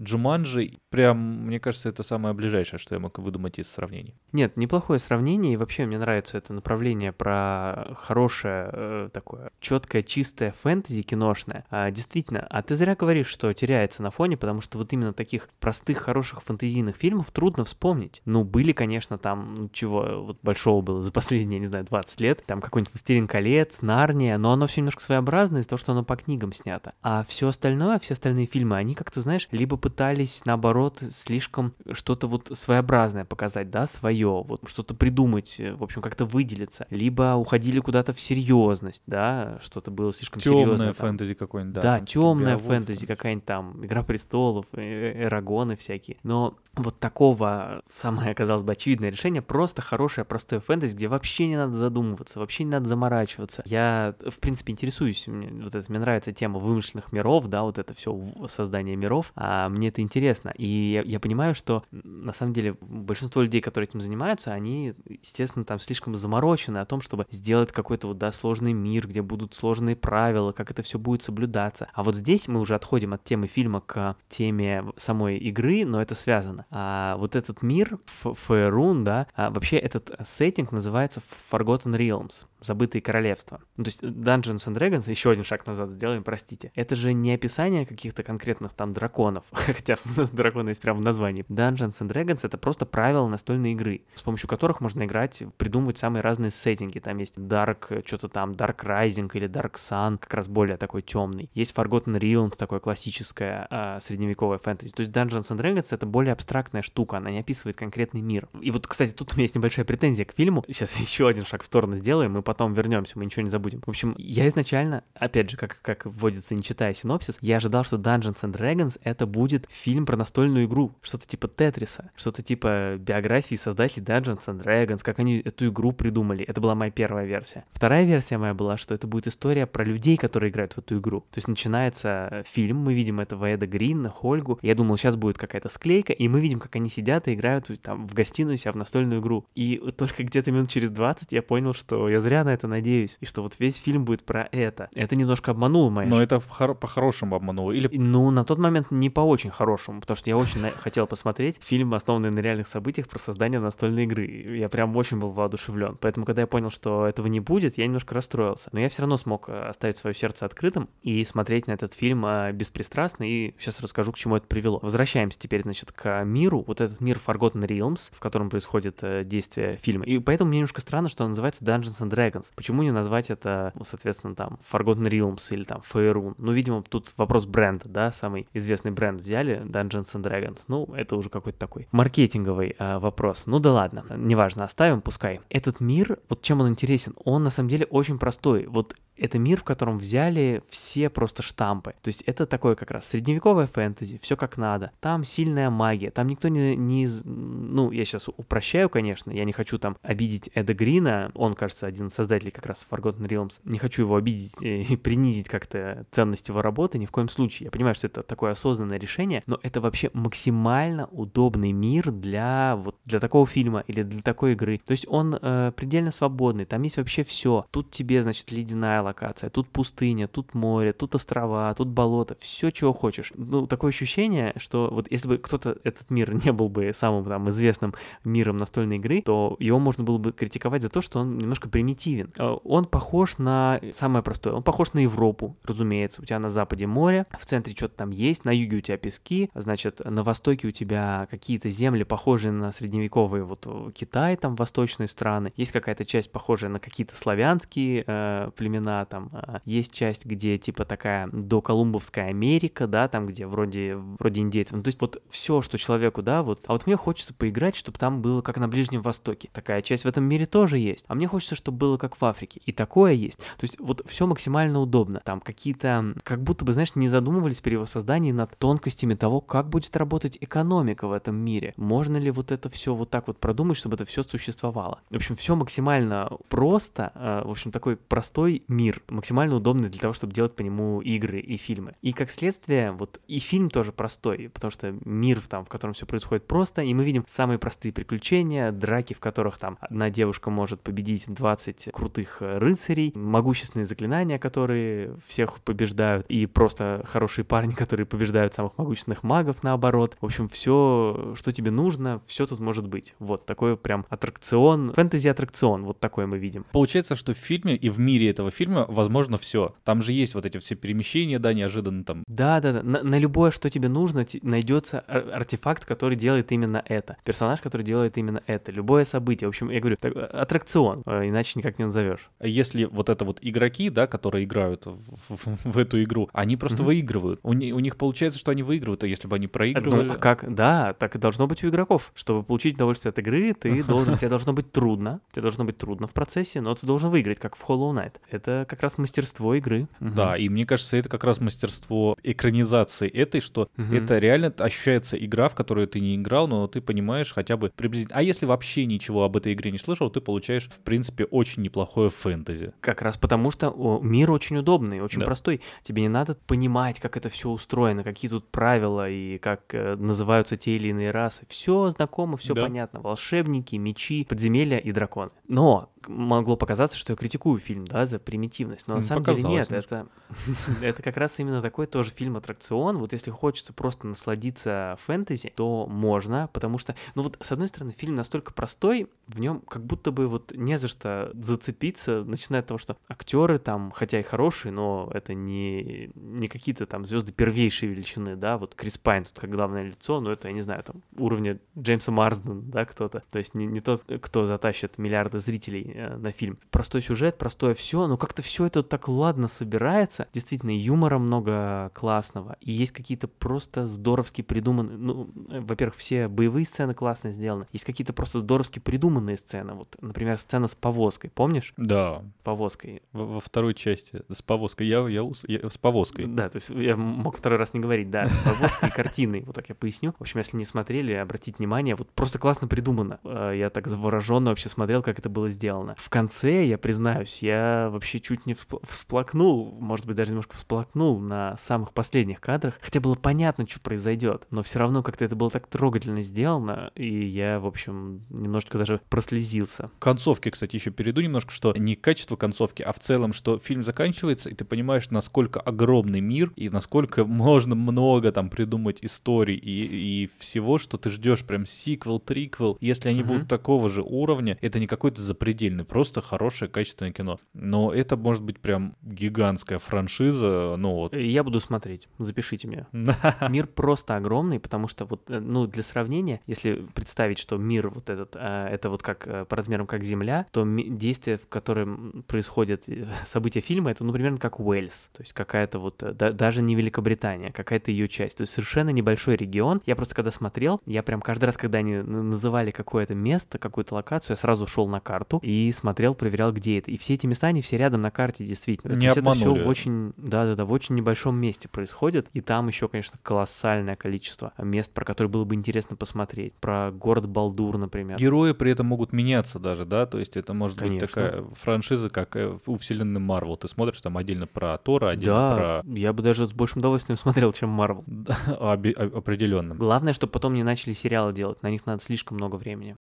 [SPEAKER 2] Джуманджи прям, мне кажется, это самое ближайшее, что я мог выдумать из сравнений.
[SPEAKER 1] Нет, неплохое сравнение, и вообще мне нравится это направление про хорошее, такое четкое, чистое фэн фэнтези киношное. А, действительно, а ты зря говоришь, что теряется на фоне, потому что вот именно таких простых, хороших фэнтезийных фильмов трудно вспомнить. Ну, были, конечно, там, ну, чего вот большого было за последние, не знаю, 20 лет, там какой-нибудь «Властелин колец», «Нарния», но оно все немножко своеобразное из-за того, что оно по книгам снято. А все остальное, все остальные фильмы, они как-то, знаешь, либо пытались, наоборот, слишком что-то вот своеобразное показать, да, свое, вот что-то придумать, в общем, как-то выделиться, либо уходили куда-то в серьезность, да, что-то было слишком серьезно
[SPEAKER 2] темное фэнтези какое-нибудь, да.
[SPEAKER 1] Да, темная фэнтези какая-нибудь там, Игра престолов, э, э, Эрагоны всякие. Но вот такого самое, казалось бы, очевидное решение, просто хорошее, простое фэнтези, где вообще не надо задумываться, вообще не надо заморачиваться. Я, в принципе, интересуюсь, мне, вот это, мне нравится тема вымышленных миров, да, вот это все создание миров, а мне это интересно. И я, я понимаю, что на самом деле большинство людей, которые этим занимаются, они, естественно, там слишком заморочены о том, чтобы сделать какой-то вот, да, сложный мир, где будут сложные правила, как это все будет соблюдаться. А вот здесь мы уже отходим от темы фильма к теме самой игры, но это связано. А вот этот мир, Фэрун, да, а вообще этот сеттинг называется Forgotten Realms забытые королевства. Ну, то есть Dungeons and Dragons, еще один шаг назад сделаем, простите. Это же не описание каких-то конкретных там драконов, хотя у нас драконы есть прямо в названии. Dungeons and Dragons — это просто правила настольной игры, с помощью которых можно играть, придумывать самые разные сеттинги. Там есть Dark, что-то там, Dark Rising или Dark Sun, как раз более такой темный. Есть Forgotten Realms, такое классическое э, средневековое фэнтези. То есть Dungeons and Dragons — это более абстрактная штука, она не описывает конкретный мир. И вот, кстати, тут у меня есть небольшая претензия к фильму. Сейчас еще один шаг в сторону сделаем, мы потом вернемся, мы ничего не забудем. В общем, я изначально, опять же, как, как вводится, не читая синопсис, я ожидал, что Dungeons and Dragons это будет фильм про настольную игру, что-то типа Тетриса, что-то типа биографии создателей Dungeons and Dragons, как они эту игру придумали. Это была моя первая версия. Вторая версия моя была, что это будет история про людей, которые играют в эту игру. То есть начинается фильм, мы видим этого Эда Грина, Хольгу. Я думал, сейчас будет какая-то склейка, и мы видим, как они сидят и играют там в гостиную себя в настольную игру. И только где-то минут через 20 я понял, что я зря на это надеюсь, и что вот весь фильм будет про это. Это немножко обмануло моя
[SPEAKER 2] Но это по-хорошему обмануло? Или...
[SPEAKER 1] Ну, на тот момент не по очень хорошему, потому что я очень хотел посмотреть фильм, основанный на реальных событиях про создание настольной игры. Я прям очень был воодушевлен. Поэтому, когда я понял, что этого не будет, я немножко расстроился. Но я все равно смог э, оставить свое сердце открытым и смотреть на этот фильм э, беспристрастно, и сейчас расскажу, к чему это привело. Возвращаемся теперь, значит, к миру. Вот этот мир Forgotten Realms, в котором происходит э, действие фильма. И поэтому мне немножко странно, что он называется Dungeons and Dragons. Почему не назвать это, ну, соответственно, там, Forgotten Realms или там Faerun? Ну, видимо, тут вопрос бренда, да, самый известный бренд взяли, Dungeons and Dragons. Ну, это уже какой-то такой маркетинговый э, вопрос. Ну да ладно, неважно, оставим, пускай. Этот мир, вот чем он интересен, он на самом деле очень простой. Вот это мир, в котором взяли все просто штампы. То есть это такое как раз средневековое фэнтези, все как надо. Там сильная магия, там никто не, не... Ну, я сейчас упрощаю, конечно, я не хочу там обидеть Эда Грина, он, кажется, один из создателей как раз Forgotten Realms. Не хочу его обидеть и принизить как-то ценность его работы, ни в коем случае. Я понимаю, что это такое осознанное решение, но это вообще максимально удобный мир для вот для такого фильма или для такой игры. То есть он э, предельно свободный, там есть вообще все. Тут тебе, значит, ледяная локация, тут пустыня, тут море, тут острова, тут болото, все, чего хочешь. Ну, такое ощущение, что вот если бы кто-то этот мир не был бы самым там известным миром настольной игры, то его можно было бы критиковать за то, что он немножко примитивен. Э, он похож на самое простое, он похож на Европу, разумеется. У тебя на западе море, в центре что-то там есть, на юге у тебя пески, значит, на востоке у тебя какие-то земли, похожие на средневековые вот э, Китай, там восточные страны. Есть какая-то часть похожая на какие-то славянские э, племена, там а, есть часть, где типа такая доколумбовская Америка, да, там где вроде, вроде индейцев. Ну, то есть вот все, что человеку, да, вот. А вот мне хочется поиграть, чтобы там было как на Ближнем Востоке. Такая часть в этом мире тоже есть. А мне хочется, чтобы было как в Африке. И такое есть. То есть вот все максимально удобно. Там какие-то, как будто бы, знаешь, не задумывались при его создании над тонкостями того, как будет работать экономика в этом мире. Можно ли вот это все вот так вот продумать, чтобы это все существовало. В общем, все максимально просто. А, в общем, такой простой мир мир, максимально удобный для того, чтобы делать по нему игры и фильмы. И как следствие, вот и фильм тоже простой, потому что мир, там, в котором все происходит просто, и мы видим самые простые приключения, драки, в которых там одна девушка может победить 20 крутых рыцарей, могущественные заклинания, которые всех побеждают, и просто хорошие парни, которые побеждают самых могущественных магов, наоборот. В общем, все, что тебе нужно, все тут может быть. Вот такой прям аттракцион, фэнтези-аттракцион, вот такой мы видим.
[SPEAKER 2] Получается, что в фильме и в мире этого фильма возможно все. Там же есть вот эти все перемещения, да, неожиданно там.
[SPEAKER 1] Да, да, да. На, на любое, что тебе нужно, найдется артефакт, который делает именно это. Персонаж, который делает именно это. Любое событие. В общем, я говорю, так, аттракцион, э, иначе никак не назовешь.
[SPEAKER 2] А если вот это вот игроки, да, которые играют в, в, в эту игру, они просто mm-hmm. выигрывают. У, у них получается, что они выигрывают, а если бы они проигрывали...
[SPEAKER 1] Ну, как, да, так и должно быть у игроков. Чтобы получить удовольствие от игры, ты должен, тебе должно быть трудно, тебе должно быть трудно в процессе, но ты должен выиграть, как в Hollow Knight. Это как раз мастерство игры.
[SPEAKER 2] Да, и мне кажется, это как раз мастерство экранизации этой, что угу. это реально ощущается игра, в которую ты не играл, но ты понимаешь хотя бы приблизительно. А если вообще ничего об этой игре не слышал, ты получаешь, в принципе, очень неплохое фэнтези.
[SPEAKER 1] Как раз потому, что о, мир очень удобный, очень да. простой. Тебе не надо понимать, как это все устроено, какие тут правила и как э, называются те или иные расы. Все знакомо, все да. понятно. Волшебники, мечи, подземелья и драконы. Но могло показаться, что я критикую фильм, да, за примитивность, но на
[SPEAKER 2] М,
[SPEAKER 1] самом деле нет, это, это как раз именно такой тоже фильм-аттракцион. Вот если хочется просто насладиться фэнтези, то можно, потому что, ну вот, с одной стороны, фильм настолько простой, в нем как будто бы вот не за что зацепиться, начиная от того, что актеры там, хотя и хорошие, но это не, не какие-то там звезды первейшей величины, да, вот Крис Пайн тут как главное лицо, но это, я не знаю, там уровня Джеймса Марсдена, да, кто-то, то есть не, не тот, кто затащит миллиарды зрителей на фильм. Простой сюжет, простое все, но как-то все это так ладно собирается, действительно, юмора много классного, и есть какие-то просто здоровски придуманные, ну, э, во-первых, все боевые сцены классно сделаны, есть какие-то просто здоровски придуманные сцены, вот, например, сцена с повозкой, помнишь?
[SPEAKER 2] Да,
[SPEAKER 1] С повозкой.
[SPEAKER 2] во, во второй части с повозкой. Я, я, я с повозкой.
[SPEAKER 1] Да, то есть я мог второй раз не говорить, да, с повозкой и картиной, вот так я поясню. В общем, если не смотрели, обратите внимание, вот просто классно придумано. Э, Я так завороженно вообще смотрел, как это было сделано. В конце, я признаюсь, я вообще чуть не вспл- всплакнул, может быть, даже немножко всплакнул на самых последних кадрах, хотя было понятно, что произойдет, но все равно как-то это было так трогательно сделано, и я, в общем, немножечко даже прослезился.
[SPEAKER 2] К концовке, кстати, еще перейду немножко, что не качество концовки, а в целом, что фильм заканчивается, и ты понимаешь, насколько огромный мир, и насколько можно много там придумать историй и, и всего, что ты ждешь прям сиквел, триквел. Если они
[SPEAKER 1] Мгм.
[SPEAKER 2] будут такого же уровня, это не какой-то запредельный, просто хорошее качественное кино. Но это может быть прям гигантская франшиза, ну вот.
[SPEAKER 1] И Я буду смотреть, запишите меня. Мир просто огромный, потому что вот, э, ну, для сравнения, если представить, что мир вот этот, э, это вот как э, по размерам как Земля, то действие, в котором происходят э, события фильма, это, ну, примерно как Уэльс, то есть какая-то вот, э, да- даже не Великобритания, какая-то ее часть, то есть совершенно небольшой регион. Я просто когда смотрел, я прям каждый раз, когда они называли какое-то место, какую-то локацию, я сразу шел на карту и смотрел, проверял, где это. И все эти места, они все рядом на карте, действительно.
[SPEAKER 2] Не
[SPEAKER 1] То есть это все
[SPEAKER 2] обманули.
[SPEAKER 1] в очень, да-да-да, в очень небольшом месте происходит, и там еще, конечно, колоссальное количество мест, про которые было бы интересно посмотреть. Про город Балдур, например.
[SPEAKER 2] Герои при этом могут меняться даже, да, то есть это может
[SPEAKER 1] Конечно.
[SPEAKER 2] быть такая франшиза, как э, у вселенной Марвел. Ты смотришь там отдельно про Тора, отдельно
[SPEAKER 1] Да, я бы даже с большим удовольствием смотрел, чем Марвел.
[SPEAKER 2] Да, определенно.
[SPEAKER 1] Главное, чтобы потом не начали сериалы делать, на них надо слишком много времени.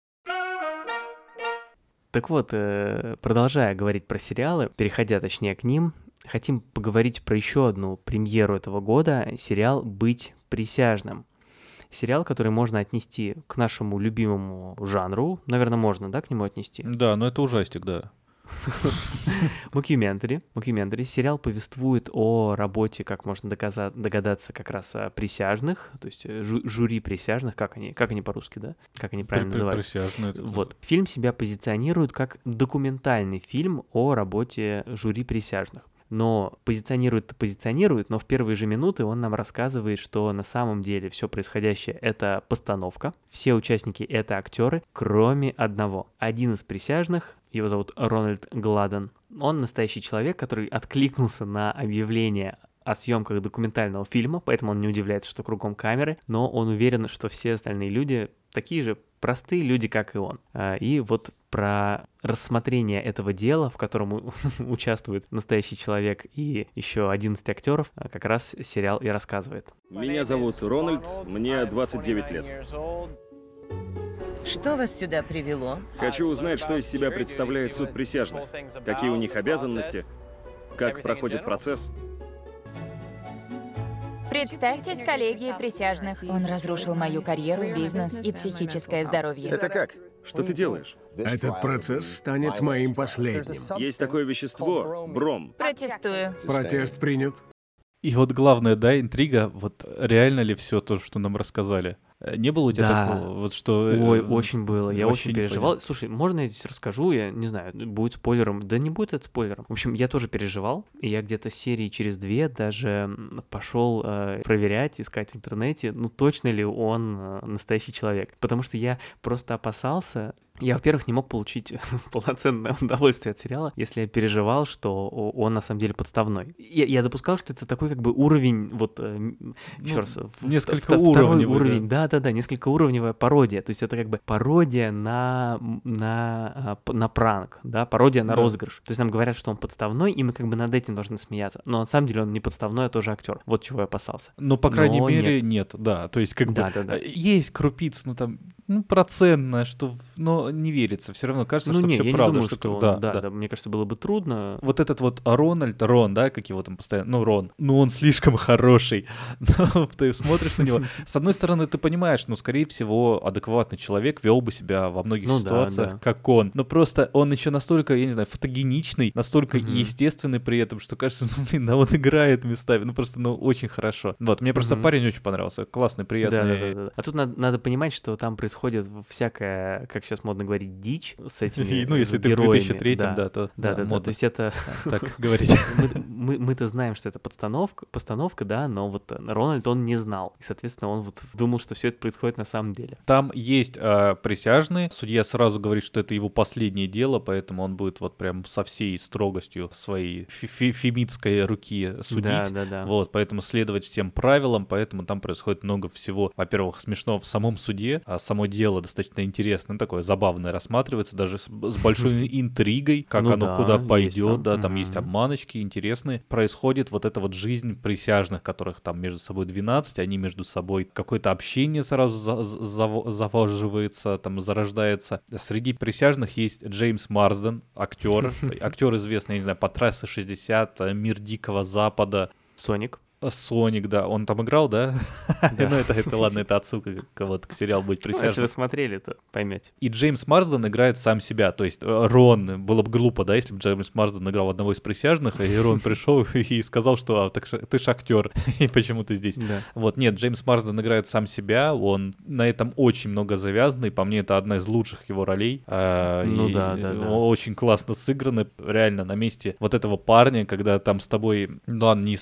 [SPEAKER 1] Так вот, э, продолжая говорить про сериалы, переходя точнее к ним, хотим поговорить про еще одну премьеру этого года, сериал «Быть присяжным». Сериал, который можно отнести к нашему любимому жанру, наверное, можно, да, к нему отнести?
[SPEAKER 2] Да, но это ужастик, да.
[SPEAKER 1] Мокюментари. Мокюментари. Сериал повествует о работе, как можно догадаться, как раз о присяжных, то есть э, жю- жюри присяжных, как они, как они по-русски, да? Как они правильно называются?
[SPEAKER 2] присяжные,
[SPEAKER 1] Вот. Фильм себя позиционирует как документальный фильм о работе жюри присяжных. Но позиционирует-то позиционирует, но в первые же минуты он нам рассказывает, что на самом деле все происходящее — это постановка. Все участники — это актеры, кроме одного. Один из присяжных, его зовут Рональд Гладен, он настоящий человек, который откликнулся на объявление о съемках документального фильма, поэтому он не удивляется, что кругом камеры, но он уверен, что все остальные люди такие же простые люди, как и он. А, И вот про рассмотрение этого дела, в котором участвует настоящий человек и еще 11 актеров, как раз сериал и рассказывает.
[SPEAKER 5] Меня зовут Рональд, мне 29 лет.
[SPEAKER 6] Что вас сюда привело?
[SPEAKER 5] Хочу узнать, что из себя представляет суд присяжных, какие у них обязанности, как проходит процесс.
[SPEAKER 7] Представьтесь коллегии присяжных.
[SPEAKER 8] Он разрушил мою карьеру, бизнес и психическое здоровье.
[SPEAKER 5] Это как? Что ты делаешь?
[SPEAKER 9] Этот процесс станет моим последним.
[SPEAKER 5] Есть такое вещество, бром.
[SPEAKER 7] Протестую.
[SPEAKER 9] Протест принят.
[SPEAKER 2] И вот главная, да, интрига, вот реально ли все то, что нам рассказали? Э, Не было у тебя
[SPEAKER 1] Да.
[SPEAKER 2] такого, вот что... э,
[SPEAKER 1] Ой, очень было, я очень
[SPEAKER 2] не
[SPEAKER 1] переживал.
[SPEAKER 2] понял.
[SPEAKER 1] Слушай, можно я здесь расскажу? Я не знаю, будет спойлером. Да не будет это спойлером. В общем, я тоже переживал, и я где-то серии через две даже пошел э, проверять, искать в интернете, ну точно ли он э, настоящий человек. Потому что я просто опасался, я, во-первых, не мог получить полноценное удовольствие от сериала, если я переживал, что он на самом деле подставной. Я, я допускал, что это такой как бы уровень, вот, еще
[SPEAKER 2] Ну,
[SPEAKER 1] раз, в-
[SPEAKER 2] несколько да.
[SPEAKER 1] уровень, да-да-да, несколько уровневая пародия. То есть это как бы пародия на, на, а, на пранк, да, пародия на
[SPEAKER 2] Да.
[SPEAKER 1] розыгрыш. То есть нам говорят, что он подставной, и мы как бы над этим должны смеяться. Но на самом деле он не подставной, а тоже актер. Вот чего я опасался.
[SPEAKER 2] Ну, по крайней
[SPEAKER 1] Но
[SPEAKER 2] мере, нет. да. То есть, как бы
[SPEAKER 1] Да-да-да.
[SPEAKER 2] э, есть крупицы, ну там ну, процентное, что, но не верится. Все равно кажется,
[SPEAKER 1] ну,
[SPEAKER 2] что
[SPEAKER 1] не,
[SPEAKER 2] все
[SPEAKER 1] я
[SPEAKER 2] правда.
[SPEAKER 1] не думаю,
[SPEAKER 2] что,
[SPEAKER 1] что, он-
[SPEAKER 2] да,
[SPEAKER 1] да,
[SPEAKER 2] да.
[SPEAKER 1] да, мне кажется, было бы трудно.
[SPEAKER 2] Вот этот вот Рональд, Рон, да, как его там постоянно, ну, Рон, ну, он слишком хороший. Ты смотришь на него. С одной стороны, ты понимаешь, ну, скорее всего, адекватный человек вел бы себя во многих
[SPEAKER 1] Ну да,
[SPEAKER 2] ситуациях,
[SPEAKER 1] да.
[SPEAKER 2] как он. Но просто он еще настолько, я не знаю, фотогеничный, настолько
[SPEAKER 1] Мгм.
[SPEAKER 2] естественный при этом, что кажется, ну, блин, да он играет местами, ну, просто, ну, очень хорошо. Вот, мне просто
[SPEAKER 1] Мгм.
[SPEAKER 2] парень очень понравился, классный, приятный.
[SPEAKER 1] Да, да, да, да. А тут надо, надо понимать, что там происходит всякая, как сейчас модно говорить, дичь с этими
[SPEAKER 2] Ну, если ты в
[SPEAKER 1] героями.
[SPEAKER 2] 2003 да, то
[SPEAKER 1] Да, да, да, то есть это
[SPEAKER 2] так говорить.
[SPEAKER 1] мы, мы, мы-то знаем, что это постановка, постановка, да, но вот Рональд он не знал, и соответственно он вот думал, что все это происходит на самом деле.
[SPEAKER 2] Там есть э, присяжные. Судья сразу говорит, что это его последнее дело, поэтому он будет вот прям со всей строгостью своей фемитской руки судить.
[SPEAKER 1] Да, да, да.
[SPEAKER 2] Вот, поэтому следовать всем правилам, поэтому там происходит много всего. Во-первых, смешно в самом суде, а само дело достаточно интересно, ну, такое забавное рассматривается, даже с, с большой интригой, как
[SPEAKER 1] Ну
[SPEAKER 2] оно
[SPEAKER 1] да,
[SPEAKER 2] куда
[SPEAKER 1] есть
[SPEAKER 2] пойдет, да, там есть
[SPEAKER 1] Мгм.
[SPEAKER 2] обманочки интересные. Происходит вот эта вот жизнь присяжных, которых там между собой 12, они между собой какое-то общение сразу за- за- завоживается, там зарождается. Среди присяжных есть Джеймс Марсден, актер, актер известный, я не знаю, по трассе 60, э, Мир Дикого Запада,
[SPEAKER 1] Соник.
[SPEAKER 2] Соник, да, он там играл, да?
[SPEAKER 1] Да.
[SPEAKER 2] Ну, это, это ладно, это отсылка к, вот, к сериалу «Быть
[SPEAKER 1] Ну, если
[SPEAKER 2] присяжным».
[SPEAKER 1] вы смотрели, то поймете.
[SPEAKER 2] И Джеймс Марсден играет сам себя. То есть э, Рон, было бы глупо, да, если бы Джеймс Марсден играл одного из присяжных, и Рон пришел и сказал, что а, так ты ж актер, и почему ты здесь?
[SPEAKER 1] Да.
[SPEAKER 2] Вот, нет, Джеймс Марсден играет сам себя, он на этом очень много завязан, и по мне это одна из лучших его ролей. А,
[SPEAKER 1] Ну
[SPEAKER 2] и
[SPEAKER 1] да, да, да.
[SPEAKER 2] Очень классно сыграно, реально, на месте вот этого парня, когда там с тобой, ну, он не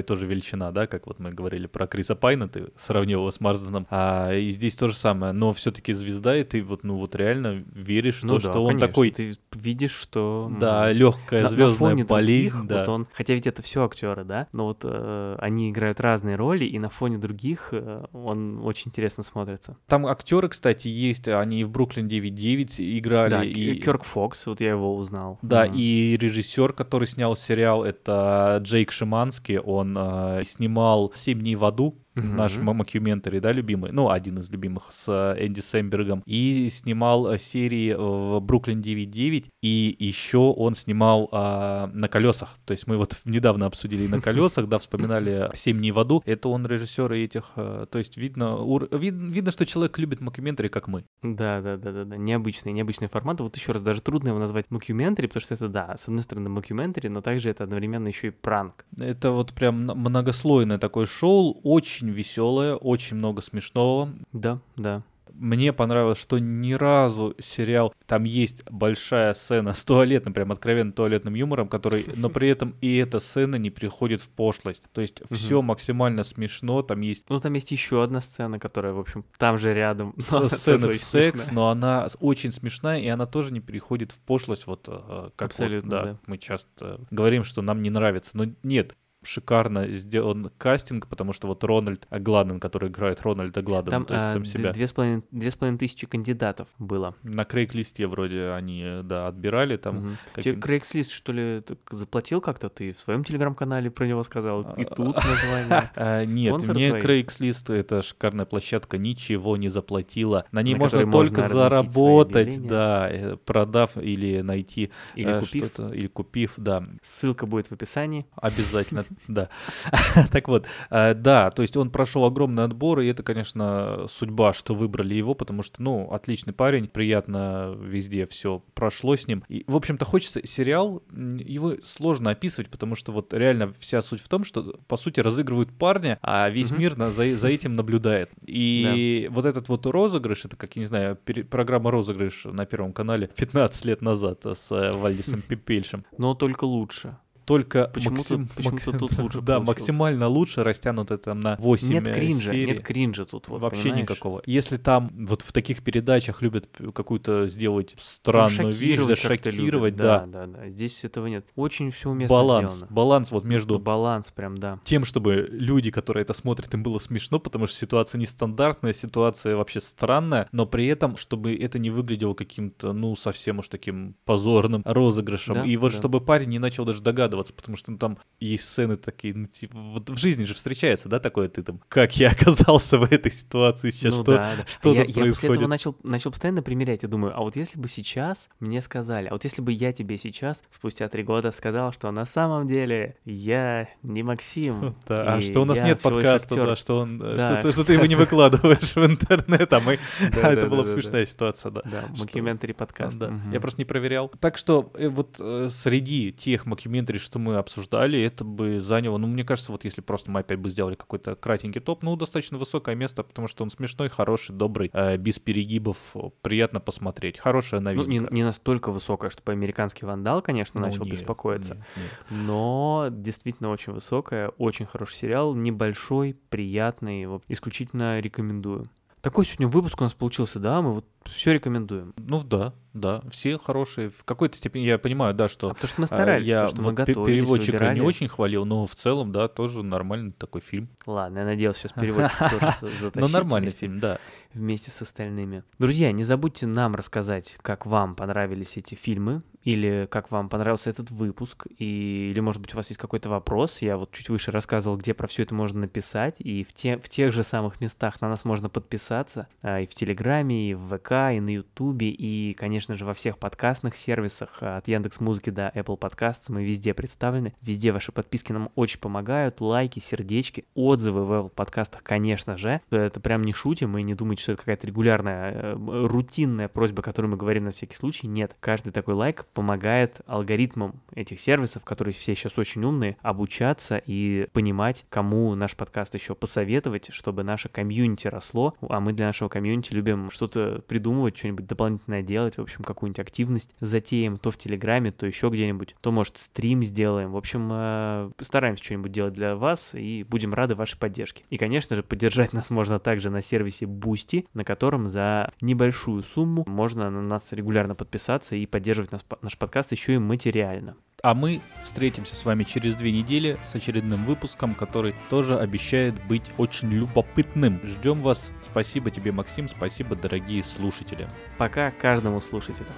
[SPEAKER 2] самая первая тоже величина, да, как вот мы говорили про Криса Пайна, ты сравнил его с Марсденом, а и здесь то же самое, но все-таки звезда, и ты вот, ну, вот реально веришь, в то,
[SPEAKER 1] Ну да,
[SPEAKER 2] что он
[SPEAKER 1] конечно,
[SPEAKER 2] такой,
[SPEAKER 1] Ты видишь, что...
[SPEAKER 2] да, легкая
[SPEAKER 1] на- на
[SPEAKER 2] звездная
[SPEAKER 1] фоне
[SPEAKER 2] болезнь,
[SPEAKER 1] других,
[SPEAKER 2] да.
[SPEAKER 1] вот он, хотя ведь это все актеры, да, но вот э, они играют разные роли, и на фоне других э, он очень интересно смотрится.
[SPEAKER 2] Там актеры, кстати, есть, они и в Бруклин 9.9 играли,
[SPEAKER 1] да,
[SPEAKER 2] и...
[SPEAKER 1] Кёрк Фокс, вот я его узнал.
[SPEAKER 2] Да,
[SPEAKER 1] Мгм.
[SPEAKER 2] и режиссер, который снял сериал, это Джейк Шиманский. Он э, снимал «Семь дней в аду»,
[SPEAKER 1] Мгм.
[SPEAKER 2] наш мокюментари, да, любимый, ну, один из любимых с э, Энди Сэмбергом, и снимал э, серии в Бруклин 9.9, и еще он снимал а, на колесах, то есть мы вот недавно обсудили на колесах, да, вспоминали «Семь дней в аду», это он режиссер этих, э, то есть видно, ур- вид- видно, что человек любит мокюментари, как мы.
[SPEAKER 1] Да, да, да, да, да. Необычный, необычный формат. Вот еще раз, даже трудно его назвать мокюментари, потому что это, да, с одной стороны мокюментари, но также это одновременно еще и пранк.
[SPEAKER 2] Это вот прям многослойное такое шоу, очень веселое, очень много смешного.
[SPEAKER 1] Да, да.
[SPEAKER 2] Мне понравилось, что ни разу сериал, там есть большая сцена с туалетным, прям откровенно туалетным юмором, который, но при этом и эта сцена не приходит в пошлость. То есть все максимально смешно, там есть
[SPEAKER 1] Ну, там есть еще одна сцена, которая, в общем, там же рядом. но
[SPEAKER 2] с-
[SPEAKER 1] она
[SPEAKER 2] сцены
[SPEAKER 1] тоже
[SPEAKER 2] в секс,
[SPEAKER 1] смешная.
[SPEAKER 2] но она очень смешная, и она тоже не переходит в пошлость, вот э, как вот,
[SPEAKER 1] Абсолютно,
[SPEAKER 2] да,
[SPEAKER 1] да.
[SPEAKER 2] мы часто говорим, что нам не нравится, но нет, шикарно сделан кастинг, потому что вот Рональд Гладен, который играет Рональда Гладена,
[SPEAKER 1] Там
[SPEAKER 2] то есть
[SPEAKER 1] а,
[SPEAKER 2] сам себя.
[SPEAKER 1] две с половиной две с половиной тысячи кандидатов было.
[SPEAKER 2] На Крейг-листе вроде они, да, отбирали там. Каким-
[SPEAKER 1] Тебе Craigslist, что ли, заплатил как-то? Ты в своем телеграм-канале про него сказал? И
[SPEAKER 2] А,
[SPEAKER 1] тут название.
[SPEAKER 2] А, Нет,
[SPEAKER 1] Спонсоры
[SPEAKER 2] мне? Craigslist это шикарная площадка, ничего не заплатила. На ней можно только заработать, да, э, продав или найти э, что-то, или купив, да.
[SPEAKER 1] Ссылка будет в описании.
[SPEAKER 2] Обязательно, да. Так вот, э, да, то есть он прошел огромный отбор, и это, конечно, судьба, что выбрали его, потому что, ну, отличный парень, приятно везде все прошло с ним. И, в общем-то, хочется сериал, его сложно описывать, потому что вот реально вся суть в том, что, по сути, разыгрывают парня, а весь мир на- за, за этим наблюдает. И вот этот вот розыгрыш, это, как, я не знаю, программа розыгрыш на Первом канале 15 лет назад с э, Вальдисом Пепельшем
[SPEAKER 1] Но только лучше.
[SPEAKER 2] Только
[SPEAKER 1] Почему-то-
[SPEAKER 2] максим- мак-
[SPEAKER 1] тут лучше
[SPEAKER 2] Да,
[SPEAKER 1] получилось.
[SPEAKER 2] максимально лучше растянуто там на 8
[SPEAKER 1] Нет кринжа,
[SPEAKER 2] серий.
[SPEAKER 1] нет кринжа тут. Вот,
[SPEAKER 2] Вообще
[SPEAKER 1] понимаешь?
[SPEAKER 2] никакого. Если там вот в таких передачах любят какую-то сделать странную вещь, да,
[SPEAKER 1] шокировать
[SPEAKER 2] да.
[SPEAKER 1] Да, да, да. Здесь этого нет. Очень все уместно
[SPEAKER 2] Баланс,
[SPEAKER 1] сделано.
[SPEAKER 2] баланс вот между
[SPEAKER 1] Баланс прям, да.
[SPEAKER 2] тем, чтобы люди, которые это смотрят, им было смешно, потому что ситуация нестандартная, ситуация вообще странная, но при этом, чтобы это не выглядело каким-то, ну, совсем уж таким позорным розыгрышем.
[SPEAKER 1] Да,
[SPEAKER 2] и вот
[SPEAKER 1] да.
[SPEAKER 2] чтобы парень не начал даже догадываться, радоваться, потому что ну, там есть сцены такие, ну, типа, вот в жизни же встречается, да, такое ты там, как я оказался в этой ситуации сейчас,
[SPEAKER 1] Ну
[SPEAKER 2] что,
[SPEAKER 1] да, да.
[SPEAKER 2] что
[SPEAKER 1] я,
[SPEAKER 2] тут
[SPEAKER 1] я после этого
[SPEAKER 2] происходит.
[SPEAKER 1] начал, начал постоянно примерять и думаю, а вот если бы сейчас мне сказали, а вот если бы я тебе сейчас, спустя три года, сказал, что на самом деле я не Максим,
[SPEAKER 2] Да, а что у нас нет подкаста,
[SPEAKER 1] актер».
[SPEAKER 2] да, что, он, э,
[SPEAKER 1] Да.
[SPEAKER 2] что, ты- что ты его не выкладываешь в интернет, а мы... Это была смешная ситуация, да.
[SPEAKER 1] Да,
[SPEAKER 2] Что-
[SPEAKER 1] мокюментари подкаст.
[SPEAKER 2] Я просто не проверял. Так что э, вот э, среди тех мокюментари, что мы обсуждали, это бы заняло, ну, мне кажется, вот если просто мы опять бы сделали какой-то кратенький топ, ну, достаточно высокое место, потому что он смешной, хороший, добрый, э, без перегибов, приятно посмотреть. Хорошая
[SPEAKER 1] Ну,
[SPEAKER 2] новинка.
[SPEAKER 1] не, не настолько высокая, чтобы американский вандал, конечно,
[SPEAKER 2] Ну,
[SPEAKER 1] начал
[SPEAKER 2] нет,
[SPEAKER 1] беспокоиться.
[SPEAKER 2] нет, нет.
[SPEAKER 1] Но действительно очень высокая, очень хороший сериал, небольшой, приятный, вот, исключительно рекомендую. Такой сегодня выпуск у нас получился, да, мы вот все рекомендуем.
[SPEAKER 2] Ну да, да, все хорошие. В какой-то степени я понимаю, да, что
[SPEAKER 1] А потому что мы старались,
[SPEAKER 2] я
[SPEAKER 1] потому что мы готовились,
[SPEAKER 2] переводчика
[SPEAKER 1] выбирали.
[SPEAKER 2] не очень хвалил, но в целом, да, тоже нормальный такой фильм.
[SPEAKER 1] Ладно, я надеялся сейчас переводчик тоже за- затащить
[SPEAKER 2] Но нормальный
[SPEAKER 1] вместе-
[SPEAKER 2] фильм, да.
[SPEAKER 1] Вместе с остальными. Друзья, не забудьте нам рассказать, как вам понравились эти фильмы, или как вам понравился этот выпуск, и, или, может быть, у вас есть какой-то вопрос. Я вот чуть выше рассказывал, где про все это можно написать, и в, те, в тех же самых местах на нас можно подписаться, а, и в Телеграме, и в ВК, и на Ютубе, и, конечно же, во всех подкастных сервисах, а, от Яндекс Музыки до Apple Podcasts, мы везде представлены. Везде ваши подписки нам очень помогают, лайки, сердечки, отзывы в Apple подкастах, конечно же. Это прям не шутим, и не думайте, что это какая-то регулярная, э, рутинная просьба, которую мы говорим на всякий случай. Нет, каждый такой лайк помогает алгоритмам этих сервисов, которые все сейчас очень умные, обучаться и понимать, кому наш подкаст еще посоветовать, чтобы наше комьюнити росло. А мы для нашего комьюнити любим что-то придумывать, что-нибудь дополнительное делать, в общем, какую-нибудь активность затеем то в Телеграме, то еще где-нибудь, то, может, стрим сделаем. В общем, э, постараемся что-нибудь делать для вас и будем рады вашей поддержке. И, конечно же, поддержать нас можно также на сервисе Boosty, на котором за небольшую сумму можно на нас регулярно подписаться и поддерживать нас, наш подкаст еще и материально.
[SPEAKER 2] А мы встретимся с вами через две недели с очередным выпуском, который тоже обещает быть очень любопытным. Ждем вас. Спасибо тебе, Максим. Спасибо, дорогие слушатели.
[SPEAKER 1] Пока каждому слушателю.